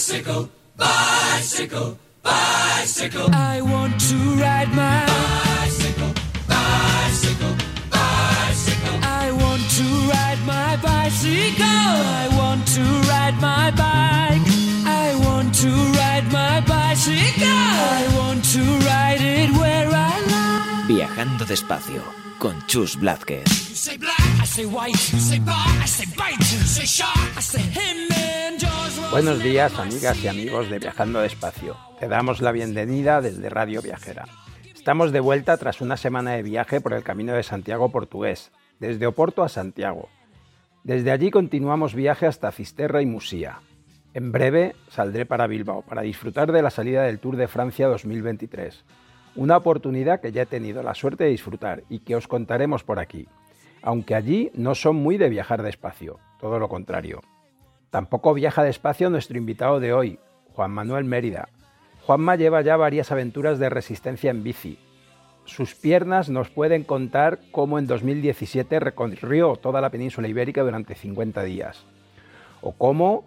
Bicycle, bicycle, bicycle. I want to ride my bicycle, bicycle, bicycle. I want to ride my bicycle. I want to ride my bike. I want to ride my bicycle. I want to ride it where I like. Viajando despacio con Chus Blázquez. You say black, I say white. You say bar, I say bite. You say shark, I say him. Buenos días, amigas y amigos de Viajando Despacio. Te damos la bienvenida desde Radio Viajera. Estamos de vuelta tras una semana de viaje por el camino de Santiago portugués, desde Oporto a Santiago. Desde allí continuamos viaje hasta Fisterra y Musía. En breve saldré para Bilbao para disfrutar de la salida del Tour de Francia 2023. Una oportunidad que ya he tenido la suerte de disfrutar y que os contaremos por aquí. Aunque allí no son muy de viajar despacio, todo lo contrario. Tampoco viaja despacio nuestro invitado de hoy, Juan Manuel Mérida. Juanma lleva ya varias aventuras de resistencia en bici. Sus piernas nos pueden contar cómo en 2017 recorrió toda la península ibérica durante 50 días. O cómo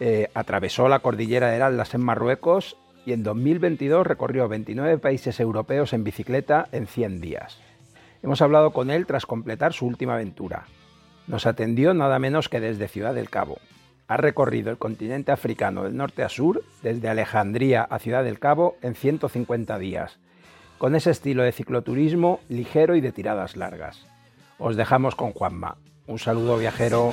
eh, atravesó la cordillera del Atlas en Marruecos y en 2022 recorrió 29 países europeos en bicicleta en 100 días. Hemos hablado con él tras completar su última aventura. Nos atendió nada menos que desde Ciudad del Cabo. Ha recorrido el continente africano del norte a sur, desde Alejandría a Ciudad del Cabo, en 150 días, con ese estilo de cicloturismo ligero y de tiradas largas. Os dejamos con Juanma. Un saludo viajero.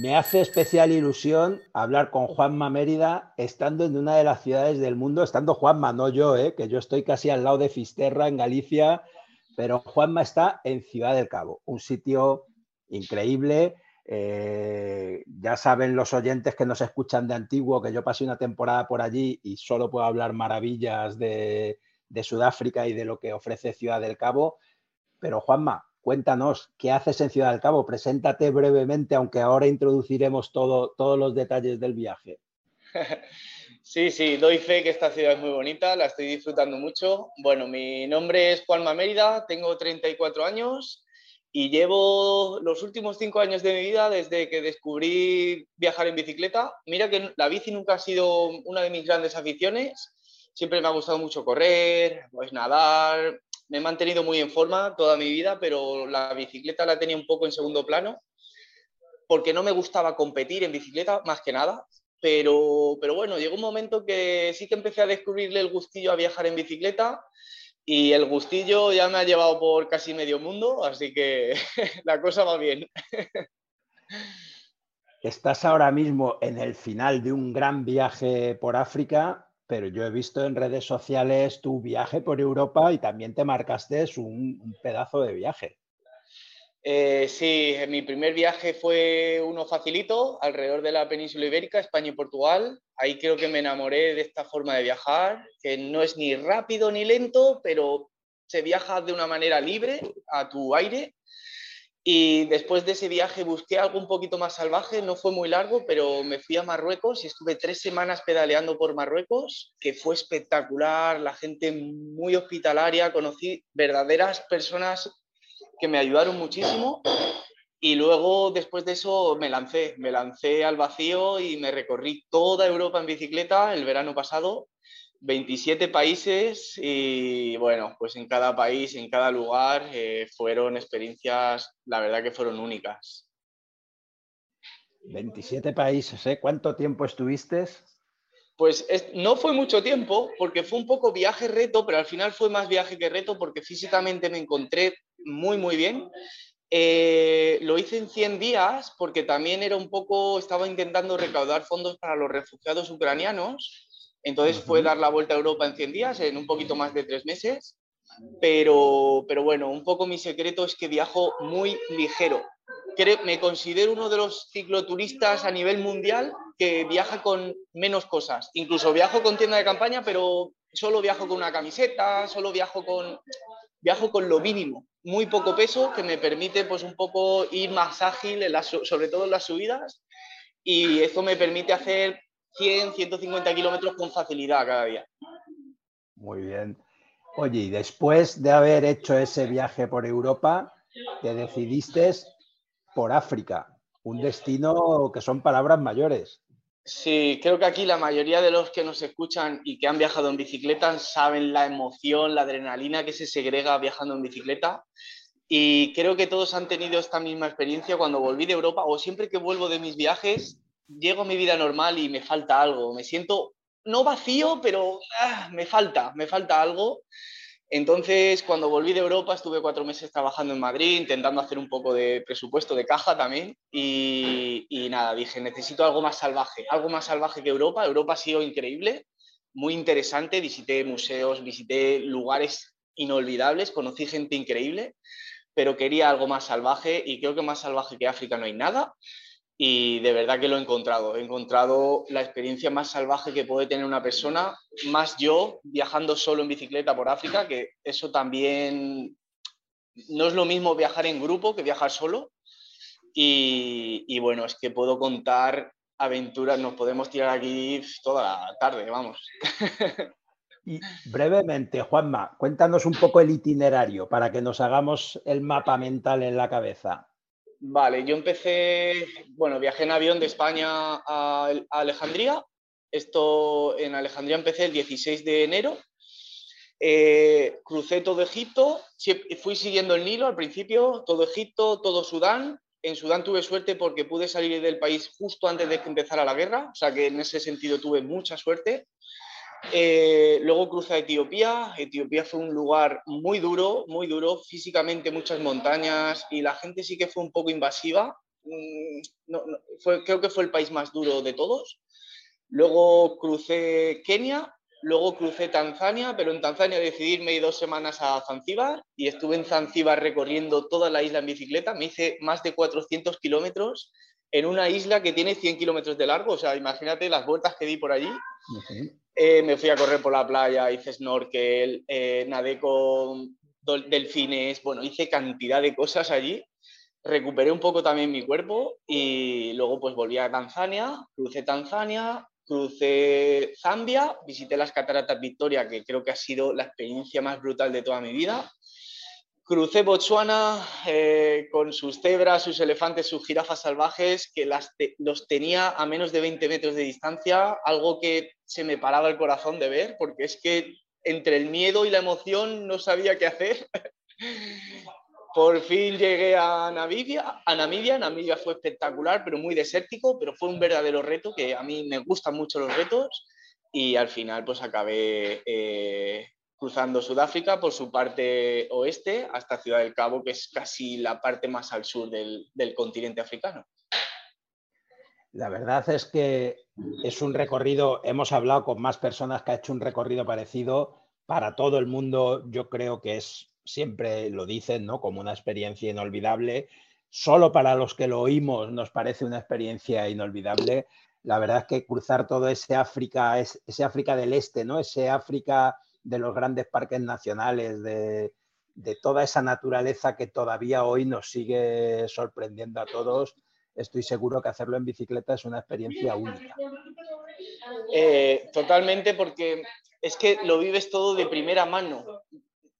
Me hace especial ilusión hablar con Juanma Mérida estando en una de las ciudades del mundo, estando Juanma, no yo, ¿eh? que yo estoy casi al lado de Fisterra, en Galicia, pero Juanma está en Ciudad del Cabo, un sitio increíble. Eh, ya saben los oyentes que nos escuchan de antiguo que yo pasé una temporada por allí y solo puedo hablar maravillas de, de Sudáfrica y de lo que ofrece Ciudad del Cabo. Pero Juanma, cuéntanos, ¿qué haces en Ciudad del Cabo? Preséntate brevemente, aunque ahora introduciremos todo, todos los detalles del viaje. Sí, sí, doy fe que esta ciudad es muy bonita, la estoy disfrutando mucho. Bueno, mi nombre es Juanma Mérida, tengo 34 años y llevo los últimos cinco años de mi vida desde que descubrí viajar en bicicleta. Mira que la bici nunca ha sido una de mis grandes aficiones, siempre me ha gustado mucho correr, pues nadar, me he mantenido muy en forma toda mi vida, pero la bicicleta la tenía un poco en segundo plano, porque no me gustaba competir en bicicleta, más que nada. Pero, pero bueno, llegó un momento que sí que empecé a descubrirle el gustillo a viajar en bicicleta y el gustillo ya me ha llevado por casi medio mundo, así que la cosa va bien. Estás ahora mismo en el final de un gran viaje por África, pero yo he visto en redes sociales tu viaje por Europa y también te marcaste un, un pedazo de viaje. Eh, sí, mi primer viaje fue uno facilito, alrededor de la península ibérica, España y Portugal. Ahí creo que me enamoré de esta forma de viajar, que no es ni rápido ni lento, pero se viaja de una manera libre, a tu aire. Y después de ese viaje busqué algo un poquito más salvaje, no fue muy largo, pero me fui a Marruecos y estuve tres semanas pedaleando por Marruecos, que fue espectacular, la gente muy hospitalaria, conocí verdaderas personas que me ayudaron muchísimo. Y luego, después de eso, me lancé, me lancé al vacío y me recorrí toda Europa en bicicleta el verano pasado, 27 países y bueno, pues en cada país, en cada lugar, eh, fueron experiencias, la verdad que fueron únicas. 27 países, ¿eh? ¿Cuánto tiempo estuviste? Pues es- no fue mucho tiempo, porque fue un poco viaje reto, pero al final fue más viaje que reto, porque físicamente me encontré muy, muy bien. Eh, lo hice en 100 días, porque también era un poco, estaba intentando recaudar fondos para los refugiados ucranianos. Entonces fue dar la vuelta a Europa en 100 días, en un poquito más de tres meses. Pero, pero bueno, un poco mi secreto es que viajo muy ligero. Me considero uno de los cicloturistas a nivel mundial que viaja con menos cosas. Incluso viajo con tienda de campaña, pero solo viajo con una camiseta, solo viajo con, viajo con lo mínimo, muy poco peso que me permite pues un poco ir más ágil, sobre todo en las subidas, y esto me permite hacer 100, 150 kilómetros con facilidad cada día. Muy bien. Oye, y después de haber hecho ese viaje por Europa, te decidiste por África, un destino que son palabras mayores. Sí, creo que aquí la mayoría de los que nos escuchan y que han viajado en bicicleta saben la emoción, la adrenalina que se segrega viajando en bicicleta. Y creo que todos han tenido esta misma experiencia cuando volví de Europa o siempre que vuelvo de mis viajes, llego a mi vida normal y me falta algo. Me siento no vacío, pero ah, me falta, me falta algo. Entonces, cuando volví de Europa, estuve cuatro meses trabajando en Madrid, intentando hacer un poco de presupuesto de caja también. Y, nada, dije, necesito algo más salvaje, algo más salvaje que Europa. Europa ha sido increíble, muy interesante. Visité museos, visité lugares inolvidables, conocí gente increíble, pero quería algo más salvaje y creo que más salvaje que África no hay nada y de verdad que lo he encontrado. He encontrado la experiencia más salvaje que puede tener una persona, más yo viajando solo en bicicleta por África, que eso también no es lo mismo viajar en grupo que viajar solo. Y, bueno, es que puedo contar aventuras, nos podemos tirar aquí toda la tarde, vamos. Brevemente, Juanma, cuéntanos un poco el itinerario para que nos hagamos el mapa mental en la cabeza. Vale, yo empecé, bueno, viajé en avión de España a, Alejandría. Esto en Alejandría empecé el 16 de enero. Eh, crucé todo Egipto, fui siguiendo el Nilo al principio, todo Egipto, todo Sudán. En Sudán tuve suerte porque pude salir del país justo antes de que empezara la guerra, o sea que en ese sentido tuve mucha suerte. Eh, luego cruza Etiopía. Etiopía fue un lugar muy duro, muy duro, físicamente muchas montañas y la gente sí que fue un poco invasiva. Mm, creo que fue el país más duro de todos. Luego crucé Kenia, luego crucé Tanzania, pero en Tanzania decidí irme dos semanas a Zanzíbar y estuve en Zanzíbar recorriendo toda la isla en bicicleta. Me hice más de 400 kilómetros en una isla que tiene 100 kilómetros de largo. O sea, imagínate las vueltas que di por allí. Eh, me fui a correr por la playa, hice snorkel, eh, nadé con delfines, bueno, hice cantidad de cosas allí. Recuperé un poco también mi cuerpo y luego pues volví a Tanzania, crucé Tanzania, crucé Zambia, visité las cataratas Victoria, que creo que ha sido la experiencia más brutal de toda mi vida. Crucé Botswana eh, con sus cebras, sus elefantes, sus jirafas salvajes, que los tenía a menos de 20 metros de distancia, algo que se me paraba el corazón de ver, porque es que entre el miedo y la emoción no sabía qué hacer. Por fin llegué a Namibia, Namibia. Namibia fue espectacular, pero muy desértico, pero fue un verdadero reto, que a mí me gustan mucho los retos. Y al final pues acabé eh, cruzando Sudáfrica por su parte oeste hasta Ciudad del Cabo, que es casi la parte más al sur del, continente africano. La verdad es que es un recorrido, hemos hablado con más personas que ha hecho un recorrido parecido. Para todo el mundo yo creo que es, siempre lo dicen, ¿no? Como una experiencia inolvidable. Solo para los que lo oímos nos parece una experiencia inolvidable. La verdad es que cruzar todo ese África, ese África del Este, ¿no? Ese África de los grandes parques nacionales, de, toda esa naturaleza que todavía hoy nos sigue sorprendiendo a todos. Estoy seguro que hacerlo en bicicleta es una experiencia única. Eh, totalmente, porque es que lo vives todo de primera mano.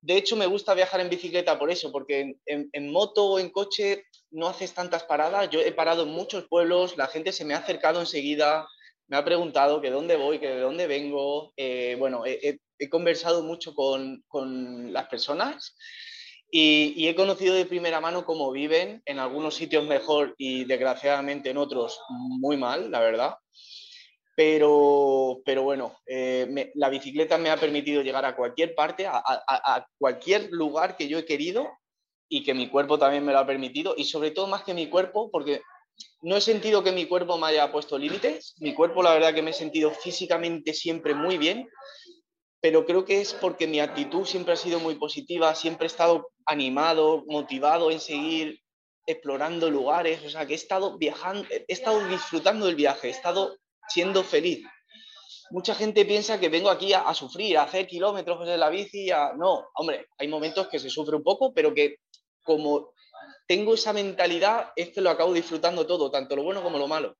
De hecho, me gusta viajar en bicicleta por eso, porque en, moto o en coche no haces tantas paradas. Yo he parado en muchos pueblos, la gente se me ha acercado enseguida, me ha preguntado que dónde voy, que de dónde vengo. Eh, bueno, he, he conversado mucho con, con las personas y, he conocido de primera mano cómo viven, en algunos sitios mejor y desgraciadamente en otros muy mal, la verdad. Pero, pero bueno, eh, la bicicleta me ha permitido llegar a cualquier parte, a cualquier lugar que yo he querido y que mi cuerpo también me lo ha permitido y sobre todo más que mi cuerpo porque no he sentido que mi cuerpo me haya puesto límites, mi cuerpo la verdad que me he sentido físicamente siempre muy bien pero creo que es porque mi actitud siempre ha sido muy positiva, siempre he estado animado, motivado en seguir explorando lugares, o sea, que he estado viajando, he estado disfrutando del viaje, he estado siendo feliz. Mucha gente piensa que vengo aquí a, sufrir, a hacer kilómetros en la bici, no, hombre, hay momentos que se sufre un poco, pero que como tengo esa mentalidad, es lo acabo disfrutando todo, tanto lo bueno como lo malo.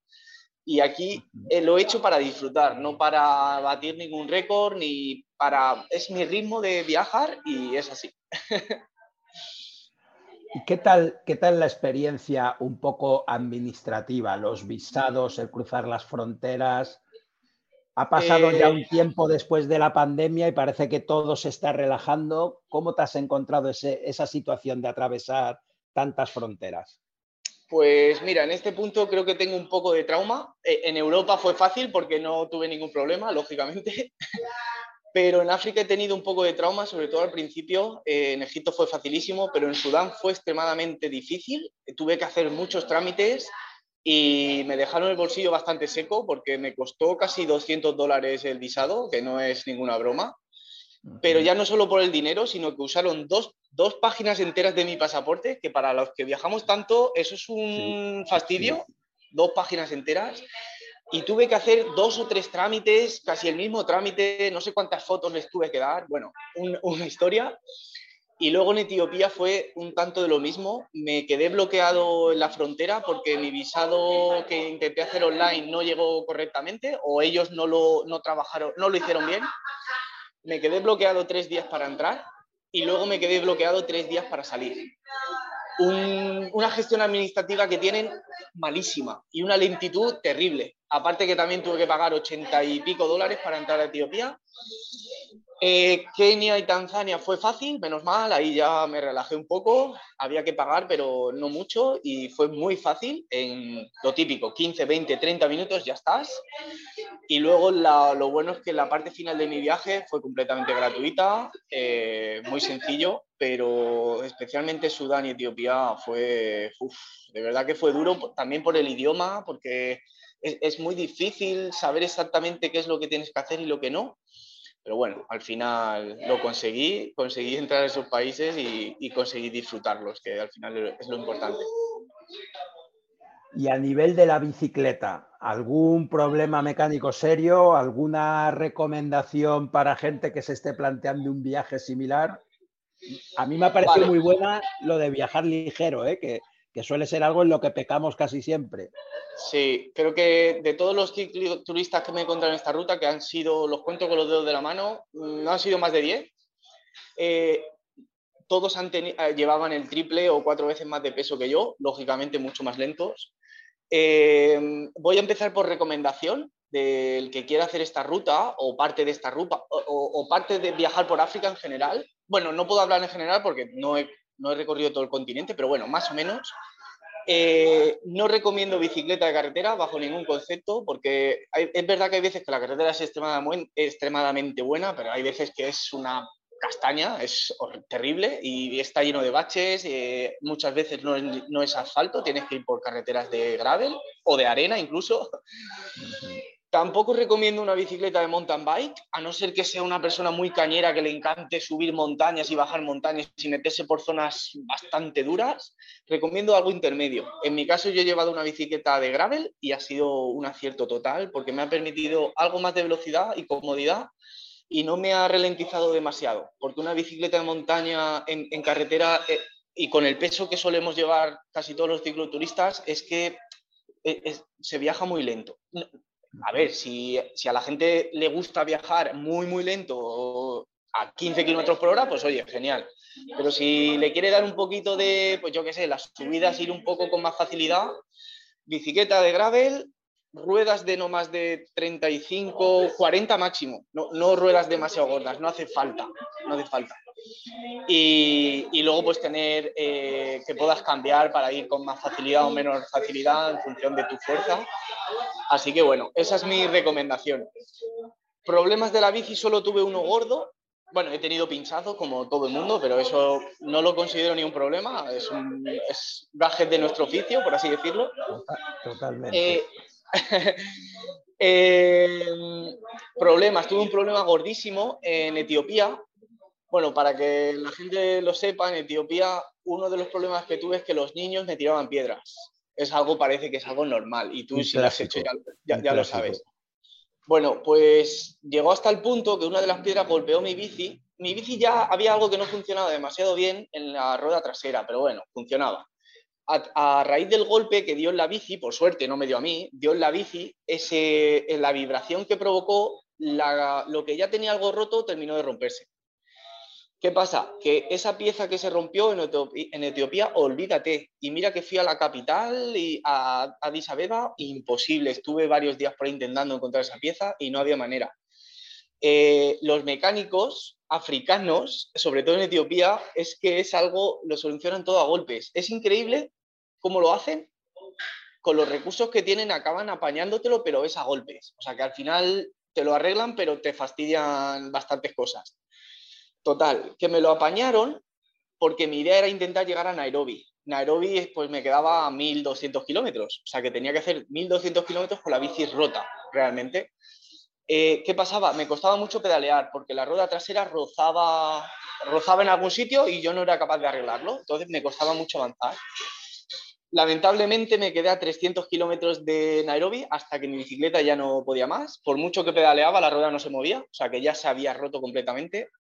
Y aquí eh, lo he hecho para disfrutar, no para batir ningún récord, ni para... Es mi ritmo de viajar y es así. qué tal, qué tal la experiencia un poco administrativa? Los visados, el cruzar las fronteras. Ha pasado ya un eh, tiempo después de la pandemia y parece que todo se está relajando. ¿Cómo te has encontrado esa situación de atravesar tantas fronteras? Pues mira, en este punto creo que tengo un poco de trauma. Eh, en Europa fue fácil porque no tuve ningún problema, lógicamente. Pero en África he tenido un poco de trauma, sobre todo al principio. Eh, en Egipto fue facilísimo, pero en Sudán fue extremadamente difícil. Tuve que hacer muchos trámites y me dejaron el bolsillo bastante seco porque me costó casi 200 dólares el visado, que no es ninguna broma. Pero ya no solo por el dinero, sino que usaron dos, páginas enteras de mi pasaporte, que para los que viajamos tanto, eso es un fastidio. Dos páginas enteras y tuve que hacer dos o tres trámites, casi el mismo trámite, no sé cuántas fotos les tuve que dar, bueno, una historia. Y luego en Etiopía fue un tanto de lo mismo. Me quedé bloqueado en la frontera porque mi visado que intenté hacer online no llegó correctamente o ellos no lo, no trabajaron, no lo hicieron bien. Me quedé bloqueado tres días para entrar y luego me quedé bloqueado tres días para salir una gestión administrativa que tienen malísima y una lentitud terrible. Aparte que también tuve que pagar ochenta y pico dólares para entrar a Etiopía eh, Kenia y Tanzania fue fácil, menos mal, ahí ya me relajé un poco, había que pagar, pero no mucho y fue muy fácil, en lo típico, 15, 20, 30 minutos ya estás. Y luego lo bueno es que la parte final de mi viaje fue completamente gratuita, eh, muy sencillo, pero especialmente Sudán y Etiopía fue, de verdad que fue duro también por el idioma, porque es, es muy difícil saber exactamente qué es lo que tienes que hacer y lo que no. Pero bueno, al final lo conseguí, conseguí entrar a esos países y, conseguí disfrutarlos, que al final es lo importante. Y a nivel de la bicicleta, ¿algún problema mecánico serio? ¿Alguna recomendación para gente que se esté planteando un viaje similar? A mí me ha parecido muy buena lo de viajar ligero, ¿eh? que, que suele ser algo en lo que pecamos casi siempre. Sí, creo que de todos los turistas que me he encontrado en esta ruta, que han sido, los cuento con los dedos de la mano, no han sido más de 10, eh, todos han eh, llevaban el triple o cuatro veces más de peso que yo, lógicamente mucho más lentos. Eh, voy a empezar por recomendación del que quiera hacer esta ruta o parte de esta ruta o, parte de viajar por África en general. Bueno, no puedo hablar en general porque no he no he recorrido todo el continente, pero bueno, más o menos. Eh, no recomiendo bicicleta de carretera bajo ningún concepto, porque es verdad que hay veces que la carretera es extremadamente, buena, pero hay veces que es una castaña, es terrible y está lleno de baches, eh, muchas veces no es, no es, asfalto, tienes que ir por carreteras de gravel o de arena incluso. Tampoco recomiendo una bicicleta de mountain bike, a no ser que sea una persona muy cañera que le encante subir montañas y bajar montañas y meterse por zonas bastante duras. Recomiendo algo intermedio. En mi caso yo he llevado una bicicleta de gravel y ha sido un acierto total porque me ha permitido algo más de velocidad y comodidad y no me ha ralentizado demasiado. Porque una bicicleta de montaña en, carretera eh, y con el peso que solemos llevar casi todos los cicloturistas es que eh, se viaja muy lento a ver, si, a la gente le gusta viajar muy, muy lento a 15 kilómetros por hora, pues oye, genial. Pero si le quiere dar un poquito de, pues yo qué sé, las subidas ir un poco con más facilidad, bicicleta de gravel, ruedas de no más de 35, 40 máximo, no, no ruedas demasiado gordas, no hace falta, no hace falta. Y, y luego pues tener eh, que puedas cambiar para ir con más facilidad o menos facilidad en función de tu fuerza. Así que bueno, esa es mi recomendación. Problemas de la bici solo tuve uno gordo. Bueno, he tenido pinchazos como todo el mundo, pero eso no lo considero ni un problema. Es un es gajes de nuestro oficio, por así decirlo. Totalmente. Eh, eh, problemas, tuve un problema gordísimo en Etiopía bueno, para que la gente lo sepa, en Etiopía uno de los problemas que tuve es que los niños me tiraban piedras. Es algo, parece que es algo normal y tú si lo has hecho ya, ya, lo sabes. Bueno, pues llegó hasta el punto que una de las piedras golpeó mi bici. Mi bici ya había algo que no funcionaba demasiado bien en la rueda trasera, pero bueno, funcionaba. A, raíz del golpe que dio en la bici, por suerte no me dio a mí, dio en la bici, ese, la vibración que provocó, lo que ya tenía algo roto terminó de romperse. ¿Qué pasa? Que esa pieza que se rompió en Etiopía, olvídate. Y mira que fui a la capital y a Addis Abeba, imposible. Estuve varios días por ahí intentando encontrar esa pieza y no había manera. Eh, los mecánicos africanos, sobre todo en Etiopía, es que es algo, lo solucionan todo a golpes. Es increíble cómo lo hacen. Con los recursos que tienen acaban apañándotelo, pero es a golpes. O sea que al final te lo arreglan, pero te fastidian bastantes cosas. Total, que me lo apañaron porque mi idea era intentar llegar a Nairobi. Nairobi pues me quedaba a 1200 kilómetros, o sea que tenía que hacer 1200 kilómetros con la bici rota, realmente. Eh, ¿Qué pasaba? Me costaba mucho pedalear porque la rueda trasera rozaba, rozaba en algún sitio y yo no era capaz de arreglarlo, entonces me costaba mucho avanzar. Lamentablemente me quedé a 300 kilómetros de Nairobi hasta que mi bicicleta ya no podía más. Por mucho que pedaleaba, la rueda no se movía, o sea que ya se había roto completamente.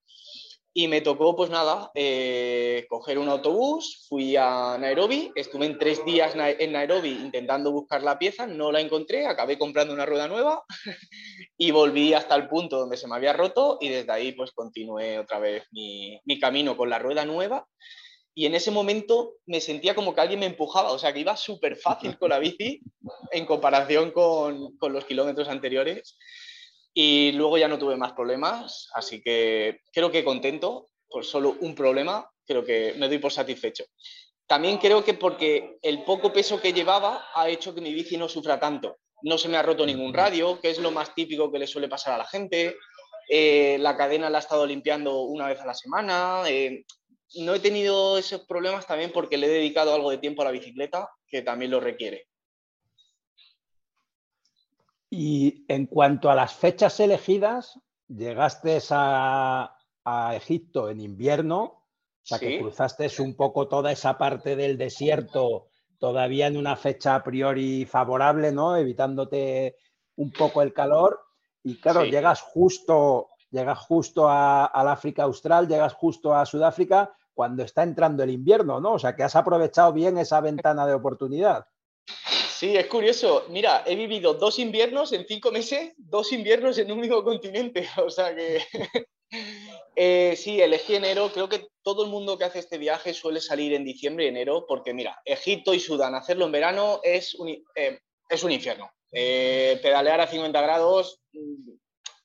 Y me tocó, pues nada, eh, coger un autobús, fui a Nairobi, estuve en tres días en Nairobi intentando buscar la pieza, no la encontré, acabé comprando una rueda nueva y volví hasta el punto donde se me había roto y desde ahí pues continué otra vez mi, mi camino con la rueda nueva. Y en ese momento me sentía como que alguien me empujaba, o sea que iba súper fácil con la bici en comparación con, con los kilómetros anteriores. Y luego ya no tuve más problemas, así que creo que contento por solo un problema, creo que me doy por satisfecho. También creo que porque el poco peso que llevaba ha hecho que mi bici no sufra tanto. No se me ha roto ningún radio, que es lo más típico que le suele pasar a la gente. Eh, la cadena la he estado limpiando una vez a la semana. Eh, no he tenido esos problemas también porque le he dedicado algo de tiempo a la bicicleta, que también lo requiere. Y en cuanto a las fechas elegidas, llegaste a, Egipto en invierno, o sea que cruzaste un poco toda esa parte del desierto todavía en una fecha a priori favorable, ¿no? Evitándote un poco el calor. Y claro, llegas justo, llegas justo al África Austral, llegas justo a Sudáfrica cuando está entrando el invierno, ¿no? O sea que has aprovechado bien esa ventana de oportunidad. Sí, es curioso. Mira, he vivido dos inviernos en cinco meses, dos inviernos en un mismo continente. O sea que eh, sí, elegí enero. Creo que todo el mundo que hace este viaje suele salir en diciembre y enero, porque mira, Egipto y Sudán, hacerlo en verano es un, eh, es un infierno. Eh, pedalear a 50 grados, mm,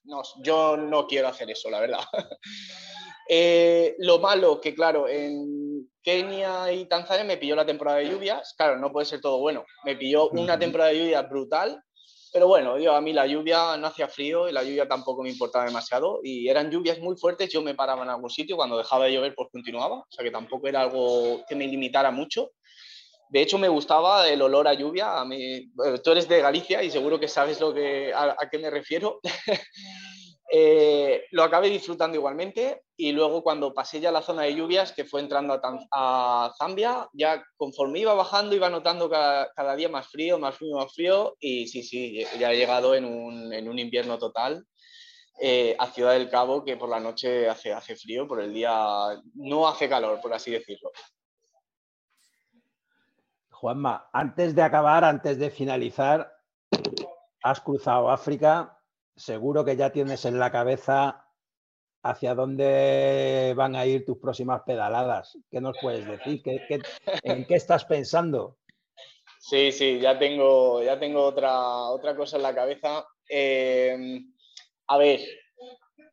no, yo no quiero hacer eso, la verdad. lo malo que, claro, en Kenia y Tanzania me pilló la temporada de lluvias. Claro, no puede ser todo bueno. Me pilló una temporada de lluvia brutal, pero bueno, yo, a mí la lluvia no hacía frío y la lluvia tampoco me importaba demasiado. Y eran lluvias muy fuertes, yo me paraba en algún sitio, cuando dejaba de llover pues continuaba, o sea que tampoco era algo que me limitara mucho. De hecho, me gustaba el olor a lluvia. A mí, tú eres de Galicia y seguro que sabes lo que, a, a qué me refiero. Eh, lo acabé disfrutando igualmente y luego cuando pasé ya la zona de lluvias, que fue entrando a, Zambia, ya conforme iba bajando iba notando cada, día más frío, más frío, más frío y sí, sí, ya he llegado en un, invierno total eh, a Ciudad del Cabo que por la noche hace, hace frío, por el día no hace calor, por así decirlo. Juanma, antes de acabar, antes de finalizar, has cruzado África, seguro que ya tienes en la cabeza hacia dónde van a ir tus próximas pedaladas. ¿Qué nos puedes decir? en qué estás pensando? Sí, sí, ya tengo, ya tengo otra, otra cosa en la cabeza. Em, a ver,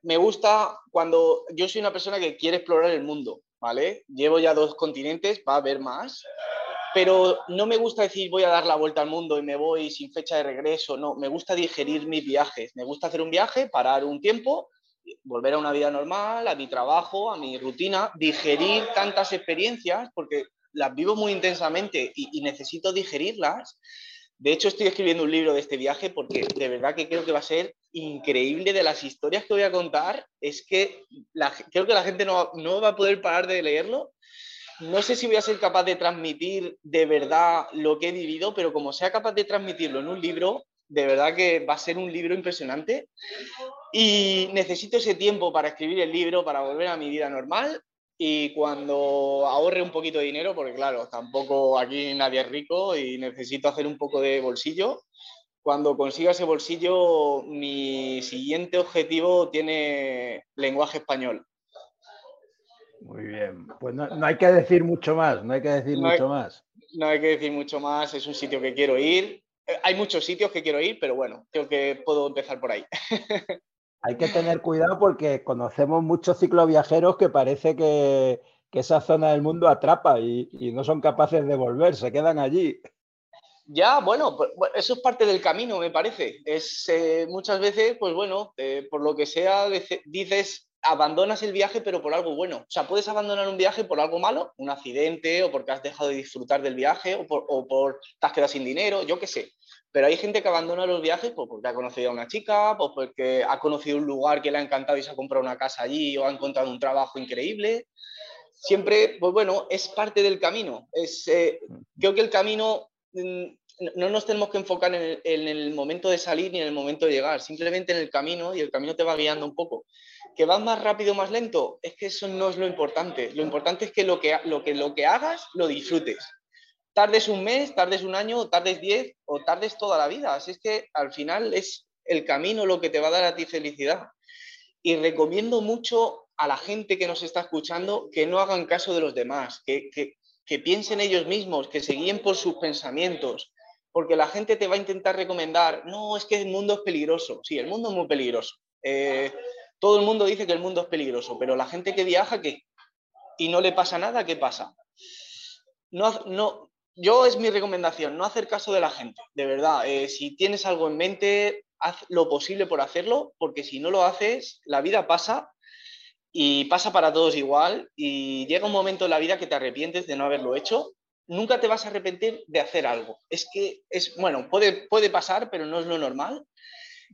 me gusta cuando yo soy una persona que quiere explorar el mundo, ¿vale? Llevo ya dos continentes, va a haber más pero no me gusta decir voy a dar la vuelta al mundo y me voy sin fecha de regreso, no, me gusta digerir mis viajes, me gusta hacer un viaje, parar un tiempo, volver a una vida normal, a mi trabajo, a mi rutina, digerir tantas experiencias, porque las vivo muy intensamente y, necesito digerirlas. De hecho, estoy escribiendo un libro de este viaje porque de verdad que creo que va a ser increíble de las historias que voy a contar. Es que creo que la gente no, no va a poder parar de leerlo no sé si voy a ser capaz de transmitir de verdad lo que he vivido, pero como sea capaz de transmitirlo en un libro, de verdad que va a ser un libro impresionante. Y necesito ese tiempo para escribir el libro, para volver a mi vida normal. Y cuando ahorre un poquito de dinero, porque claro, tampoco aquí nadie es rico y necesito hacer un poco de bolsillo. Cuando consiga ese bolsillo, mi siguiente objetivo tiene lenguaje español Muy bien. Pues no, hay que decir mucho más, no hay que decir mucho más. No hay que decir mucho más, es un sitio que quiero ir. Eh, hay muchos sitios que quiero ir, pero bueno, creo que puedo empezar por ahí. Hay que tener cuidado porque conocemos muchos cicloviajeros que parece que, esa zona del mundo atrapa y, no son capaces de volver, se quedan allí. Ya, bueno, pues, eso es parte del camino, me parece. Es eh, muchas veces, pues bueno, eh, por lo que sea, dices, abandonas el viaje, pero por algo bueno. O sea, puedes abandonar un viaje por algo malo, un accidente, o porque has dejado de disfrutar del viaje, o por, o por te has quedado sin dinero, yo qué sé. Pero hay gente que abandona los viajes pues, porque ha conocido a una chica, pues porque ha conocido un lugar que le ha encantado y se ha comprado una casa allí, o ha encontrado un trabajo increíble. Siempre, pues bueno, es parte del camino. Es, eh, creo que el camino mm, no nos tenemos que enfocar en el, en el, momento de salir ni en el momento de llegar, simplemente en el camino y el camino te va guiando un poco. ¿Que vas más rápido o más lento? Es que eso no es lo importante. Lo importante es que lo que, lo que, lo que hagas lo disfrutes. Tardes un mes, tardes un año, tardes diez o tardes toda la vida. Así es que al final es el camino lo que te va a dar a ti felicidad. Y recomiendo mucho a la gente que nos está escuchando que no hagan caso de los demás, que, que, que piensen ellos mismos, que se guíen por sus pensamientos, porque la gente te va a intentar recomendar, no, es que el mundo es peligroso. Sí, el mundo es muy peligroso. Eh, todo el mundo dice que el mundo es peligroso, pero la gente que viaja, ¿qué? Y no le pasa nada, ¿qué pasa? No, no, yo es mi recomendación, no hacer caso de la gente, de verdad. Eh, si tienes algo en mente, haz lo posible por hacerlo, porque si no lo haces, la vida pasa y pasa para todos igual y llega un momento en la vida que te arrepientes de no haberlo hecho. Nunca te vas a arrepentir de hacer algo. Es que es, bueno, puede, puede pasar, pero no es lo normal.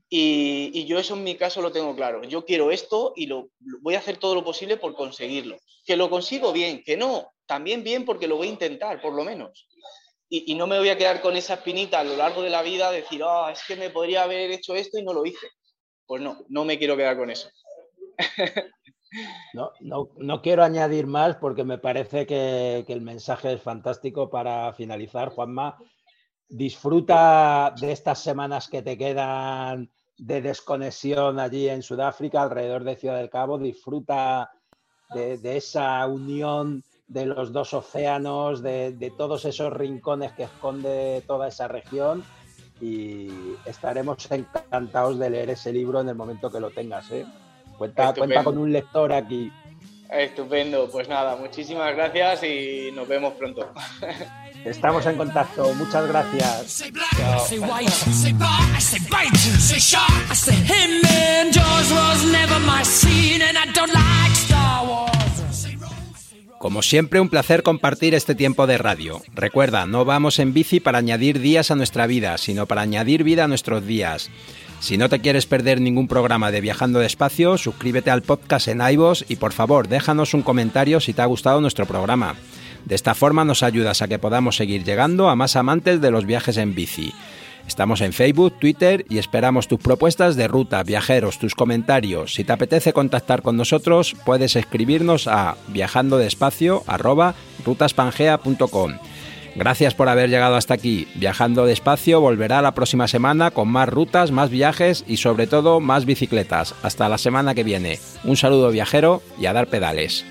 Y, yo eso en mi caso lo tengo claro. Yo quiero esto y lo, voy a hacer todo lo posible por conseguirlo. Que lo consigo bien, que no, también bien porque lo voy a intentar, por lo menos. Y, no me voy a quedar con esa espinita a lo largo de la vida, decir, ah, es que me podría haber hecho esto y no lo hice. Pues no, no me quiero quedar con eso. No, no, no, quiero añadir más porque me parece que, el mensaje es fantástico para finalizar, Juanma. Disfruta de estas semanas que te quedan de desconexión allí en Sudáfrica, alrededor de Ciudad del Cabo. Disfruta de, esa unión de los dos océanos, de, todos esos rincones que esconde toda esa región. Y estaremos encantados de leer ese libro en el momento que lo tengas. ¿eh? Cuenta, cuenta con un lector aquí. Estupendo, pues nada, muchísimas gracias y nos vemos pronto. Estamos en contacto. Muchas gracias. Como siempre, un placer compartir este tiempo de radio. Recuerda, no vamos en bici para añadir días a nuestra vida, sino para añadir vida a nuestros días. Si no te quieres perder ningún programa de Viajando Despacio, suscríbete al podcast en iVoox y por favor déjanos un comentario si te ha gustado nuestro programa. De esta forma nos ayudas a que podamos seguir llegando a más amantes de los viajes en bici. Estamos en Facebook, Twitter y esperamos tus propuestas de ruta, viajeros, tus comentarios. Si te apetece contactar con nosotros, puedes escribirnos a viajandodespacio@rutaspangea.com. Gracias por haber llegado hasta aquí. Viajando despacio volverá la próxima semana con más rutas, más viajes y sobre todo más bicicletas. Hasta la semana que viene. Un saludo viajero y a dar pedales.